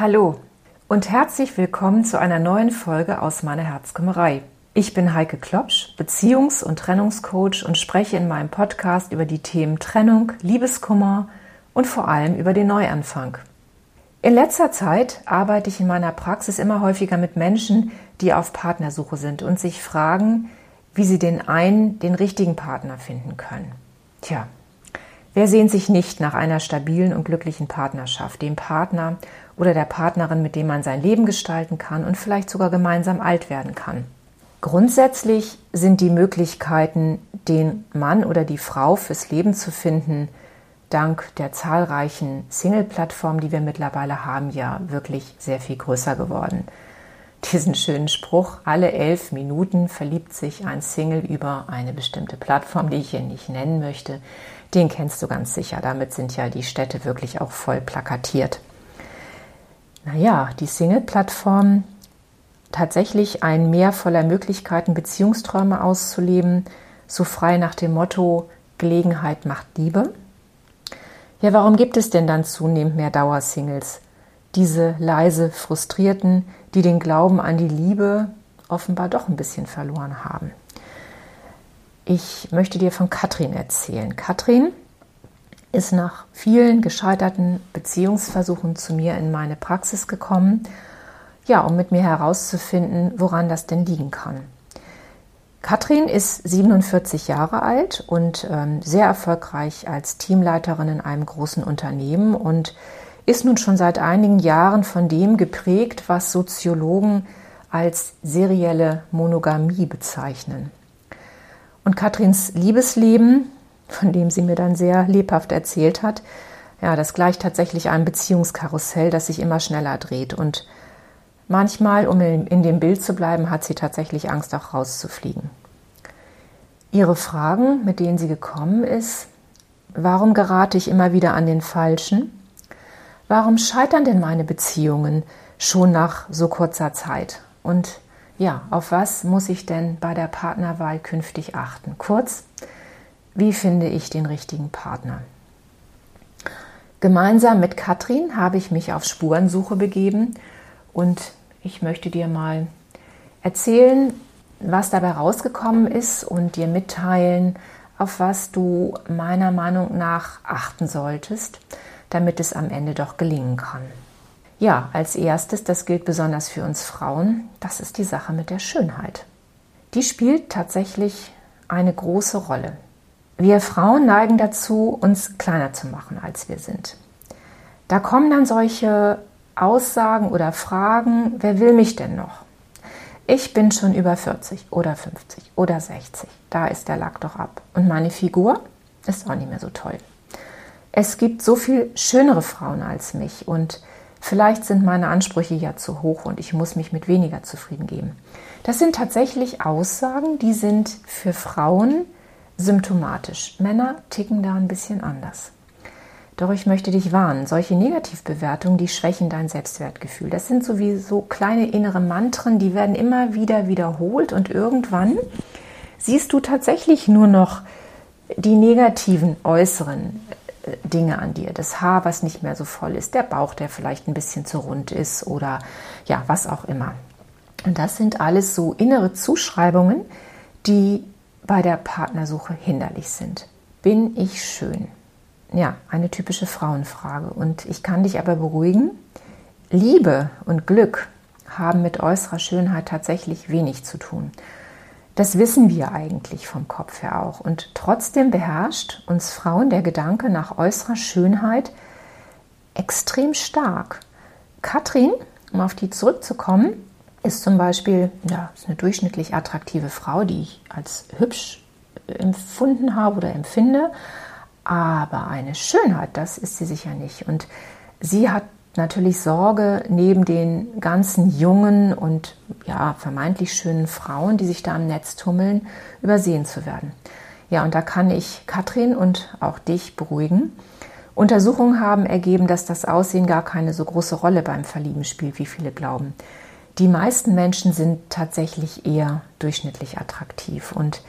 Hallo und herzlich willkommen zu einer neuen Folge aus meiner Herzkümmerei. Ich bin Heike Klopsch, Beziehungs- und Trennungscoach und spreche in meinem Podcast über die Themen Trennung, Liebeskummer und vor allem über den Neuanfang. In letzter Zeit arbeite ich in meiner Praxis immer häufiger mit Menschen, die auf Partnersuche sind und sich fragen, wie sie den einen, den richtigen Partner finden können. Tja, wer sehnt sich nicht nach einer stabilen und glücklichen Partnerschaft, dem Partner oder der Partnerin, mit dem man sein Leben gestalten kann und vielleicht sogar gemeinsam alt werden kann. Grundsätzlich sind die Möglichkeiten, den Mann oder die Frau fürs Leben zu finden, dank der zahlreichen Single-Plattformen, die wir mittlerweile haben, ja wirklich sehr viel größer geworden. Diesen schönen Spruch, alle elf Minuten verliebt sich ein Single über eine bestimmte Plattform, die ich hier nicht nennen möchte, den kennst du ganz sicher. Damit sind ja die Städte wirklich auch voll plakatiert naja, die Single-Plattform tatsächlich ein Meer voller Möglichkeiten, Beziehungsträume auszuleben, so frei nach dem Motto Gelegenheit macht Liebe? Ja, warum gibt es denn dann zunehmend mehr Dauersingles? Diese leise Frustrierten, die den Glauben an die Liebe offenbar doch ein bisschen verloren haben. Ich möchte dir von Katrin erzählen. Katrin ist nach vielen gescheiterten Beziehungsversuchen zu mir in meine Praxis gekommen, ja, um mit mir herauszufinden, woran das denn liegen kann. Katrin ist 47 Jahre alt und ähm, sehr erfolgreich als Teamleiterin in einem großen Unternehmen und ist nun schon seit einigen Jahren von dem geprägt, was Soziologen als serielle Monogamie bezeichnen. Und Katrins Liebesleben von dem sie mir dann sehr lebhaft erzählt hat. Ja, das gleicht tatsächlich einem Beziehungskarussell, das sich immer schneller dreht. Und manchmal, um in dem Bild zu bleiben, hat sie tatsächlich Angst, auch rauszufliegen. Ihre Fragen, mit denen sie gekommen ist, warum gerate ich immer wieder an den Falschen? Warum scheitern denn meine Beziehungen schon nach so kurzer Zeit? Und ja, auf was muss ich denn bei der Partnerwahl künftig achten? Kurz, wie finde ich den richtigen Partner? Gemeinsam mit Katrin habe ich mich auf Spurensuche begeben und ich möchte dir mal erzählen, was dabei rausgekommen ist und dir mitteilen, auf was du meiner Meinung nach achten solltest, damit es am Ende doch gelingen kann. Ja, als erstes, das gilt besonders für uns Frauen, das ist die Sache mit der Schönheit. Die spielt tatsächlich eine große Rolle. Wir Frauen neigen dazu, uns kleiner zu machen, als wir sind. Da kommen dann solche Aussagen oder Fragen, wer will mich denn noch? Ich bin schon über 40 oder 50 oder 60. Da ist der Lack doch ab. Und meine Figur ist auch nicht mehr so toll. Es gibt so viel schönere Frauen als mich und vielleicht sind meine Ansprüche ja zu hoch und ich muss mich mit weniger zufrieden geben. Das sind tatsächlich Aussagen, die sind für Frauen symptomatisch. Männer ticken da ein bisschen anders. Doch ich möchte dich warnen, solche Negativbewertungen, die schwächen dein Selbstwertgefühl. Das sind sowieso kleine innere Mantren, die werden immer wieder wiederholt und irgendwann siehst du tatsächlich nur noch die negativen äußeren äh, Dinge an dir. Das Haar, was nicht mehr so voll ist, der Bauch, der vielleicht ein bisschen zu rund ist oder ja, was auch immer. Und das sind alles so innere Zuschreibungen, die bei der Partnersuche hinderlich sind. Bin ich schön? Ja, eine typische Frauenfrage. Und ich kann dich aber beruhigen, Liebe und Glück haben mit äußerer Schönheit tatsächlich wenig zu tun. Das wissen wir eigentlich vom Kopf her auch. Und trotzdem beherrscht uns Frauen der Gedanke nach äußerer Schönheit extrem stark. Katrin, um auf die zurückzukommen, ist zum Beispiel ja, ist eine durchschnittlich attraktive Frau, die ich als hübsch empfunden habe oder empfinde. Aber eine Schönheit, das ist sie sicher nicht. Und sie hat natürlich Sorge, neben den ganzen jungen und ja, vermeintlich schönen Frauen, die sich da im Netz tummeln, übersehen zu werden. Ja, und da kann ich Katrin und auch dich beruhigen. Untersuchungen haben ergeben, dass das Aussehen gar keine so große Rolle beim Verlieben spielt, wie viele glauben. Die meisten Menschen sind tatsächlich eher durchschnittlich attraktiv und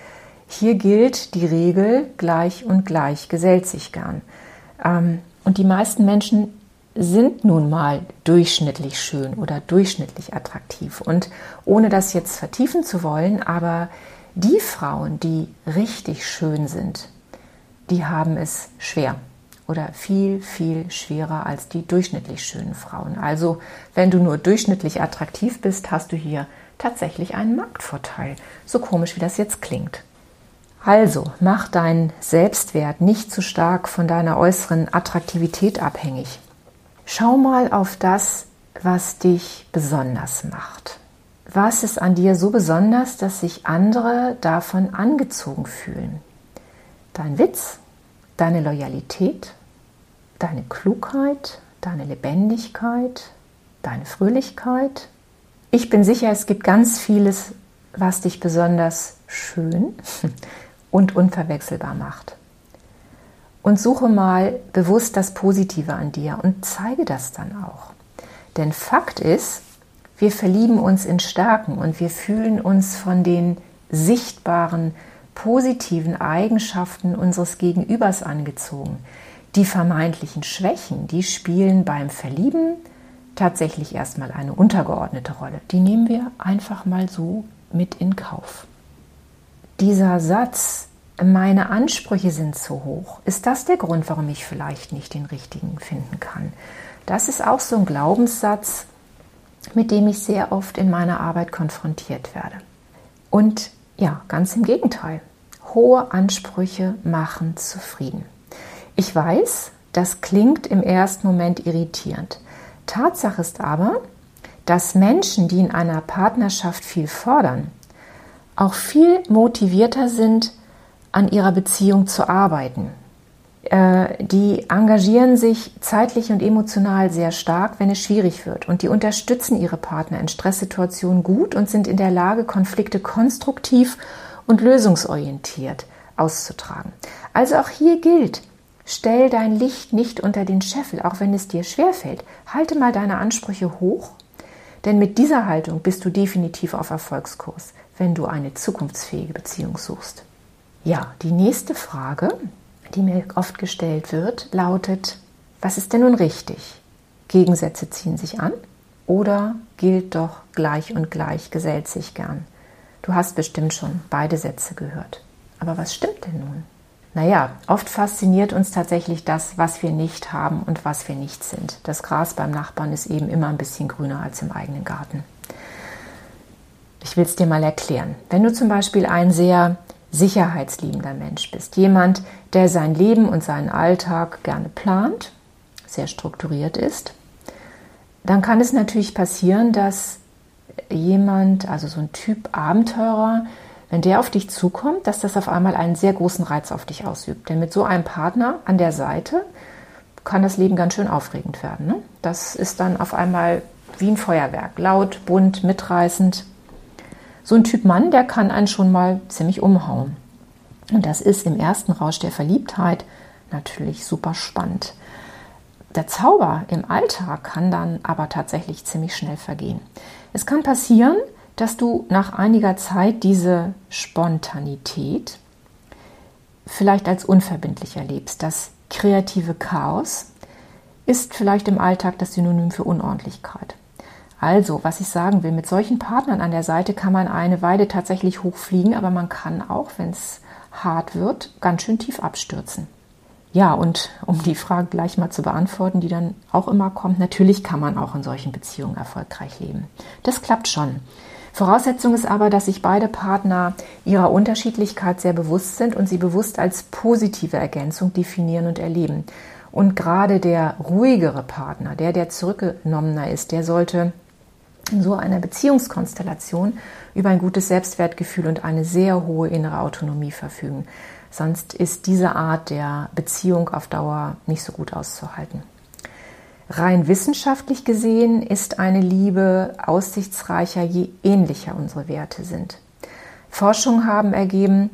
hier gilt die Regel, gleich und gleich gesellt sich gern. Ähm, und die meisten Menschen sind nun mal durchschnittlich schön oder durchschnittlich attraktiv. Und ohne das jetzt vertiefen zu wollen, aber die Frauen, die richtig schön sind, die haben es schwer oder viel, viel schwerer als die durchschnittlich schönen Frauen. Also wenn du nur durchschnittlich attraktiv bist, hast du hier tatsächlich einen Marktvorteil. So komisch, wie das jetzt klingt. Also mach deinen Selbstwert nicht zu stark von deiner äußeren Attraktivität abhängig. Schau mal auf das, was dich besonders macht. Was ist an dir so besonders, dass sich andere davon angezogen fühlen? Dein Witz, deine Loyalität, deine Klugheit, deine Lebendigkeit, deine Fröhlichkeit. Ich bin sicher, es gibt ganz vieles, was dich besonders schön und unverwechselbar macht. Und suche mal bewusst das Positive an dir und zeige das dann auch. Denn Fakt ist, wir verlieben uns in Stärken und wir fühlen uns von den sichtbaren, positiven Eigenschaften unseres Gegenübers angezogen. Die vermeintlichen Schwächen, die spielen beim Verlieben tatsächlich erstmal eine untergeordnete Rolle. Die nehmen wir einfach mal so mit in Kauf. Dieser Satz, meine Ansprüche sind zu hoch, ist das der Grund, warum ich vielleicht nicht den richtigen finden kann? Das ist auch so ein Glaubenssatz, mit dem ich sehr oft in meiner Arbeit konfrontiert werde. Und ja, ganz im Gegenteil. Hohe Ansprüche machen zufrieden. Ich weiß, das klingt im ersten Moment irritierend. Tatsache ist aber, dass Menschen, die in einer Partnerschaft viel fordern, auch viel motivierter sind, an ihrer Beziehung zu arbeiten. Äh, die engagieren sich zeitlich und emotional sehr stark, wenn es schwierig wird. Und die unterstützen ihre Partner in Stresssituationen gut und sind in der Lage, Konflikte konstruktiv und lösungsorientiert auszutragen. Also auch hier gilt, stell dein Licht nicht unter den Scheffel, auch wenn es dir schwerfällt. Halte mal deine Ansprüche hoch, denn mit dieser Haltung bist du definitiv auf Erfolgskurs, wenn du eine zukunftsfähige Beziehung suchst. Ja, die nächste Frage, die mir oft gestellt wird, lautet, was ist denn nun richtig? Gegensätze ziehen sich an oder gilt doch gleich und gleich gesellt sich gern? Du hast bestimmt schon beide Sätze gehört. Aber was stimmt denn nun? Naja, oft fasziniert uns tatsächlich das, was wir nicht haben und was wir nicht sind. Das Gras beim Nachbarn ist eben immer ein bisschen grüner als im eigenen Garten. Ich will es dir mal erklären. Wenn du zum Beispiel ein sehr sicherheitsliebender Mensch bist, jemand, der sein Leben und seinen Alltag gerne plant, sehr strukturiert ist, dann kann es natürlich passieren, dass jemand, also so ein Typ Abenteurer, wenn der auf dich zukommt, dass das auf einmal einen sehr großen Reiz auf dich ausübt. Denn mit so einem Partner an der Seite kann das Leben ganz schön aufregend werden. Ne? Das ist dann auf einmal wie ein Feuerwerk, laut, bunt, mitreißend. So ein Typ Mann, der kann einen schon mal ziemlich umhauen. Und das ist im ersten Rausch der Verliebtheit natürlich super spannend. Der Zauber im Alltag kann dann aber tatsächlich ziemlich schnell vergehen. Es kann passieren, dass du nach einiger Zeit diese Spontanität vielleicht als unverbindlich erlebst. Das kreative Chaos ist vielleicht im Alltag das Synonym für Unordentlichkeit. Also, was ich sagen will, mit solchen Partnern an der Seite kann man eine Weile tatsächlich hochfliegen, aber man kann auch, wenn es hart wird, ganz schön tief abstürzen. Ja, und um die Frage gleich mal zu beantworten, die dann auch immer kommt, natürlich kann man auch in solchen Beziehungen erfolgreich leben. Das klappt schon. Voraussetzung ist aber, dass sich beide Partner ihrer Unterschiedlichkeit sehr bewusst sind und sie bewusst als positive Ergänzung definieren und erleben. Und gerade der ruhigere Partner, der, der zurückgenommener ist, der sollte in so einer Beziehungskonstellation über ein gutes Selbstwertgefühl und eine sehr hohe innere Autonomie verfügen. Sonst ist diese Art der Beziehung auf Dauer nicht so gut auszuhalten. Rein wissenschaftlich gesehen ist eine Liebe aussichtsreicher, je ähnlicher unsere Werte sind. Forschungen haben ergeben,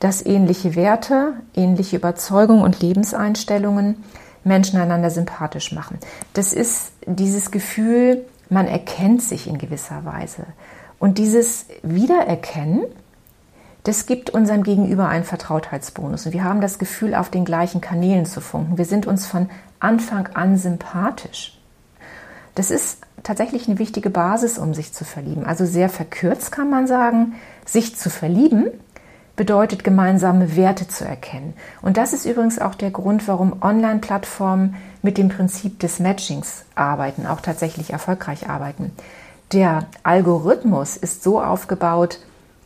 dass ähnliche Werte, ähnliche Überzeugungen und Lebenseinstellungen Menschen einander sympathisch machen. Das ist dieses Gefühl, man erkennt sich in gewisser Weise. Und dieses Wiedererkennen, Das gibt unserem Gegenüber einen Vertrautheitsbonus und wir haben das Gefühl, auf den gleichen Kanälen zu funken. Wir sind uns von Anfang an sympathisch. Das ist tatsächlich eine wichtige Basis, um sich zu verlieben. Also sehr verkürzt kann man sagen, sich zu verlieben bedeutet gemeinsame Werte zu erkennen. Und das ist übrigens auch der Grund, warum Online-Plattformen mit dem Prinzip des Matchings arbeiten, auch tatsächlich erfolgreich arbeiten. Der Algorithmus ist so aufgebaut,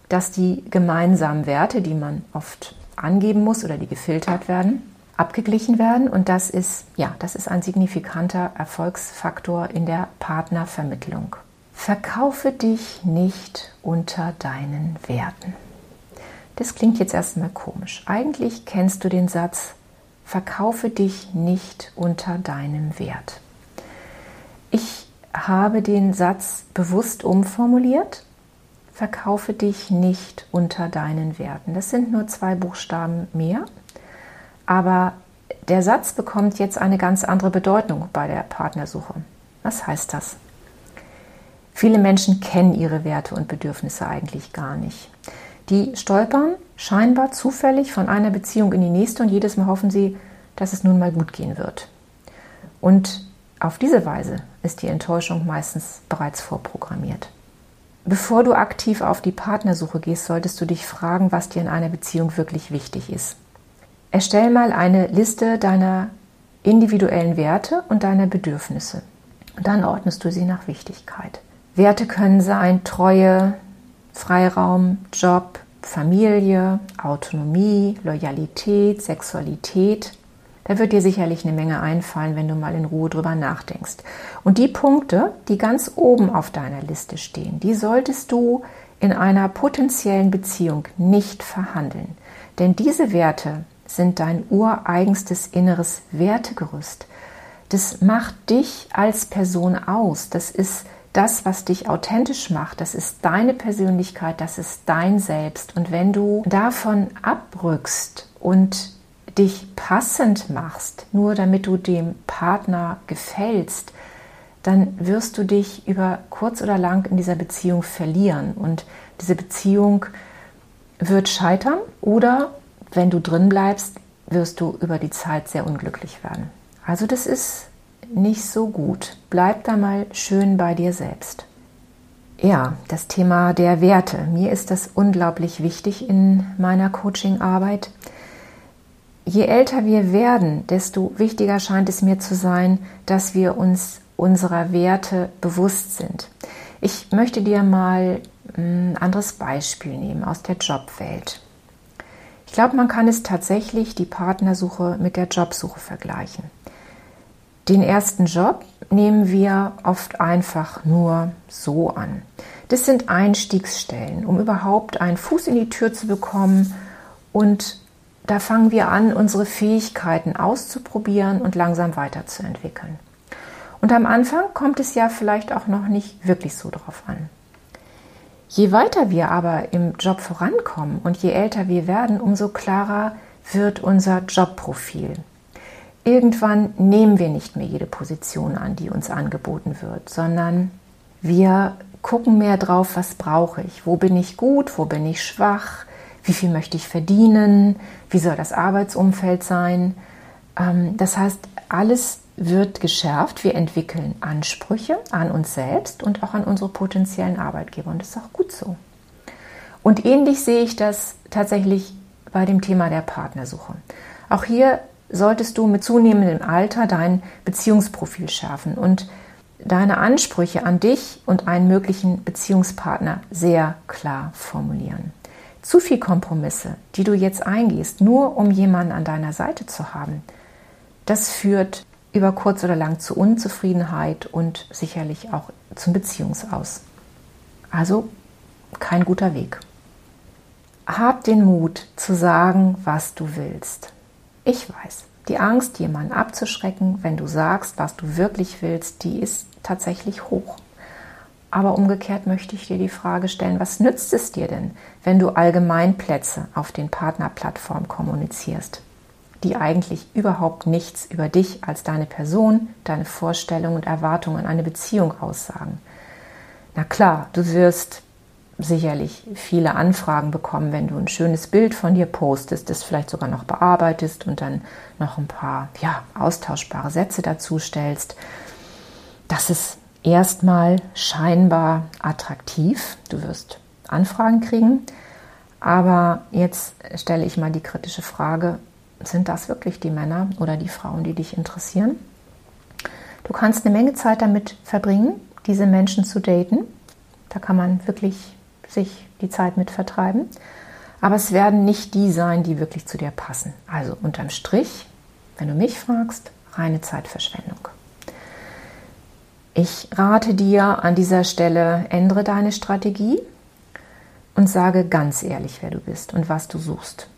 dass die gemeinsamen Werte, die man oft angeben muss oder die gefiltert werden, abgeglichen werden und das ist ja, das ist ein signifikanter Erfolgsfaktor in der Partnervermittlung. Verkaufe dich nicht unter deinen Werten. Das klingt jetzt erstmal komisch. Eigentlich kennst du den Satz Verkaufe dich nicht unter deinem Wert. Ich habe den Satz bewusst umformuliert. Verkaufe dich nicht unter deinen Werten. Das sind nur zwei Buchstaben mehr aber der Satz bekommt jetzt eine ganz andere Bedeutung bei der Partnersuche. Was heißt das? Viele Menschen kennen ihre Werte und Bedürfnisse eigentlich gar nicht. Die stolpern scheinbar zufällig von einer Beziehung in die nächste und jedes Mal hoffen sie, dass es nun mal gut gehen wird. Und auf diese Weise ist die Enttäuschung meistens bereits vorprogrammiert. Bevor du aktiv auf die Partnersuche gehst, solltest du dich fragen, was dir in einer Beziehung wirklich wichtig ist. Erstell mal eine Liste deiner individuellen Werte und deiner Bedürfnisse. Und dann ordnest du sie nach Wichtigkeit. Werte können sein Treue, Freiraum, Job, Familie, Autonomie, Loyalität, Sexualität. Da wird dir sicherlich eine Menge einfallen, wenn du mal in Ruhe drüber nachdenkst. Und die Punkte, die ganz oben auf deiner Liste stehen, die solltest du in einer potenziellen Beziehung nicht verhandeln. Denn diese Werte sind dein ureigenstes inneres Wertegerüst. Das macht dich als Person aus. Das ist das, was dich authentisch macht. Das ist deine Persönlichkeit, das ist dein Selbst. Und wenn du davon abrückst und dich passend machst, nur damit du dem Partner gefällst, dann wirst du dich über kurz oder lang in dieser Beziehung verlieren. Und diese Beziehung wird scheitern oder wenn du drin bleibst, wirst du über die Zeit sehr unglücklich werden. Also das ist nicht so gut. Bleib da mal schön bei dir selbst. Ja, das Thema der Werte. Mir ist das unglaublich wichtig in meiner Coachingarbeit. Je älter wir werden, desto wichtiger scheint es mir zu sein, dass wir uns unserer Werte bewusst sind. Ich möchte dir mal ein anderes Beispiel nehmen aus der Jobwelt. Ich glaube, man kann es tatsächlich die Partnersuche mit der Jobsuche vergleichen. Den ersten Job nehmen wir oft einfach nur so an. Das sind Einstiegsstellen, um überhaupt einen Fuß in die Tür zu bekommen und da fangen wir an, unsere Fähigkeiten auszuprobieren und langsam weiterzuentwickeln. Und am Anfang kommt es ja vielleicht auch noch nicht wirklich so drauf an. Je weiter wir aber im Job vorankommen und je älter wir werden, umso klarer wird unser Jobprofil. Irgendwann nehmen wir nicht mehr jede Position an, die uns angeboten wird, sondern wir gucken mehr drauf, was brauche ich, wo bin ich gut, wo bin ich schwach, wie viel möchte ich verdienen, wie soll das Arbeitsumfeld sein. Ähm, das heißt, alles wird geschärft. Wir entwickeln Ansprüche an uns selbst und auch an unsere potenziellen Arbeitgeber. Und das ist auch gut so. Und ähnlich sehe ich das tatsächlich bei dem Thema der Partnersuche. Auch hier solltest du mit zunehmendem Alter dein Beziehungsprofil schärfen und deine Ansprüche an dich und einen möglichen Beziehungspartner sehr klar formulieren. Zu viel Kompromisse, die du jetzt eingehst, nur um jemanden an deiner Seite zu haben, das führt über kurz oder lang zu Unzufriedenheit und sicherlich auch zum Beziehungsaus. Also kein guter Weg. Hab den Mut zu sagen, was du willst. Ich weiß, die Angst, jemanden abzuschrecken, wenn du sagst, was du wirklich willst, die ist tatsächlich hoch. Aber umgekehrt möchte ich dir die Frage stellen, was nützt es dir denn, wenn du Allgemeinplätze auf den Partnerplattformen kommunizierst? die eigentlich überhaupt nichts über dich als deine Person, deine Vorstellungen und Erwartungen an eine Beziehung aussagen. Na klar, du wirst sicherlich viele Anfragen bekommen, wenn du ein schönes Bild von dir postest, das vielleicht sogar noch bearbeitest und dann noch ein paar ja, austauschbare Sätze dazu stellst. Das ist erstmal scheinbar attraktiv. Du wirst Anfragen kriegen. Aber jetzt stelle ich mal die kritische Frage, sind das wirklich die Männer oder die Frauen, die dich interessieren? Du kannst eine Menge Zeit damit verbringen, diese Menschen zu daten. Da kann man wirklich sich die Zeit mit vertreiben. Aber es werden nicht die sein, die wirklich zu dir passen. Also unterm Strich, wenn du mich fragst, reine Zeitverschwendung. Ich rate dir an dieser Stelle, ändere deine Strategie und sage ganz ehrlich, wer du bist und was du suchst.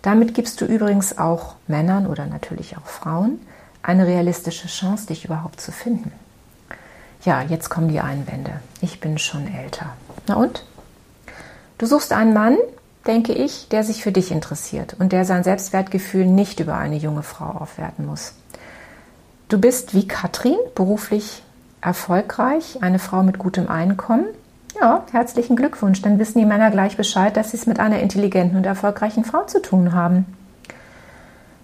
Damit gibst du übrigens auch Männern oder natürlich auch Frauen eine realistische Chance, dich überhaupt zu finden. Ja, jetzt kommen die Einwände. Ich bin schon älter. Na und? Du suchst einen Mann, denke ich, der sich für dich interessiert und der sein Selbstwertgefühl nicht über eine junge Frau aufwerten muss. Du bist wie Katrin beruflich erfolgreich, eine Frau mit gutem Einkommen. Ja, herzlichen Glückwunsch. Dann wissen die Männer gleich Bescheid, dass sie es mit einer intelligenten und erfolgreichen Frau zu tun haben.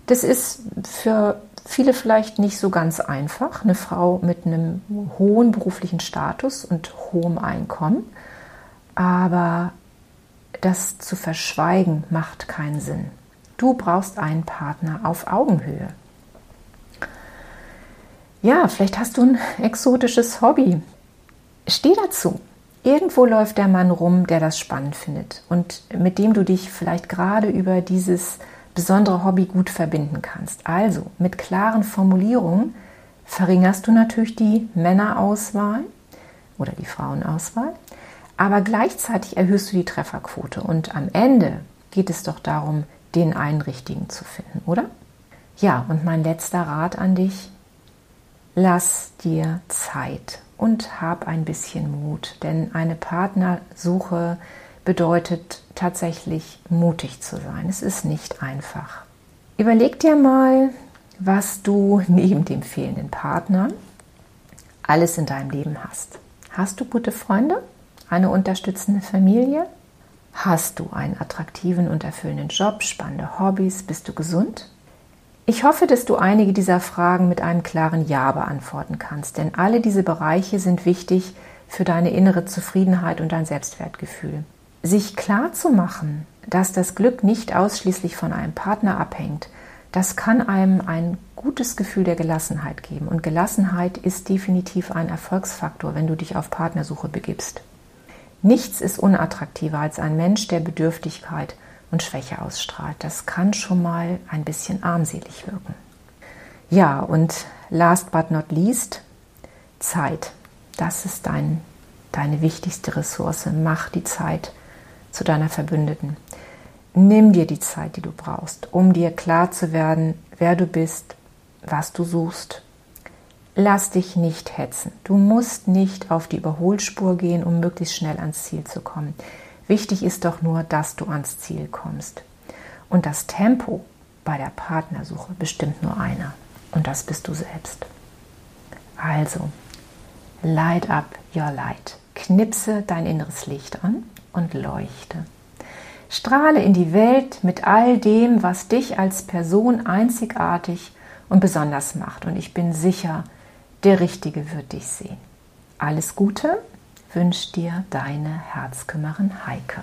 Das ist für viele vielleicht nicht so ganz einfach. Eine Frau mit einem hohen beruflichen Status und hohem Einkommen. Aber das zu verschweigen macht keinen Sinn. Du brauchst einen Partner auf Augenhöhe. Ja, vielleicht hast du ein exotisches Hobby. Steh dazu. Irgendwo läuft der Mann rum, der das spannend findet und mit dem du dich vielleicht gerade über dieses besondere Hobby gut verbinden kannst. Also mit klaren Formulierungen verringerst du natürlich die Männerauswahl oder die Frauenauswahl, aber gleichzeitig erhöhst du die Trefferquote und am Ende geht es doch darum, den einen richtigen zu finden, oder? Ja, und mein letzter Rat an dich, lass dir Zeit und hab ein bisschen Mut, denn eine Partnersuche bedeutet tatsächlich mutig zu sein. Es ist nicht einfach. Überleg dir mal, was du neben dem fehlenden Partner alles in deinem Leben hast. Hast du gute Freunde? Eine unterstützende Familie? Hast du einen attraktiven und erfüllenden Job, spannende Hobbys? Bist du gesund? Ich hoffe, dass du einige dieser Fragen mit einem klaren Ja beantworten kannst, denn alle diese Bereiche sind wichtig für deine innere Zufriedenheit und dein Selbstwertgefühl. Sich klar zu machen, dass das Glück nicht ausschließlich von einem Partner abhängt, das kann einem ein gutes Gefühl der Gelassenheit geben. Und Gelassenheit ist definitiv ein Erfolgsfaktor, wenn du dich auf Partnersuche begibst. Nichts ist unattraktiver als ein Mensch, der Bedürftigkeit und Schwäche ausstrahlt. Das kann schon mal ein bisschen armselig wirken. Ja, und last but not least, Zeit. Das ist dein, deine wichtigste Ressource. Mach die Zeit zu deiner Verbündeten. Nimm dir die Zeit, die du brauchst, um dir klar zu werden, wer du bist, was du suchst. Lass dich nicht hetzen. Du musst nicht auf die Überholspur gehen, um möglichst schnell ans Ziel zu kommen. Wichtig ist doch nur, dass du ans Ziel kommst. Und das Tempo bei der Partnersuche bestimmt nur einer. Und das bist du selbst. Also, light up your light. Knipse dein inneres Licht an und leuchte. Strahle in die Welt mit all dem, was dich als Person einzigartig und besonders macht. Und ich bin sicher, der Richtige wird dich sehen. Alles Gute wünscht dir deine Herzkümmerin Heike.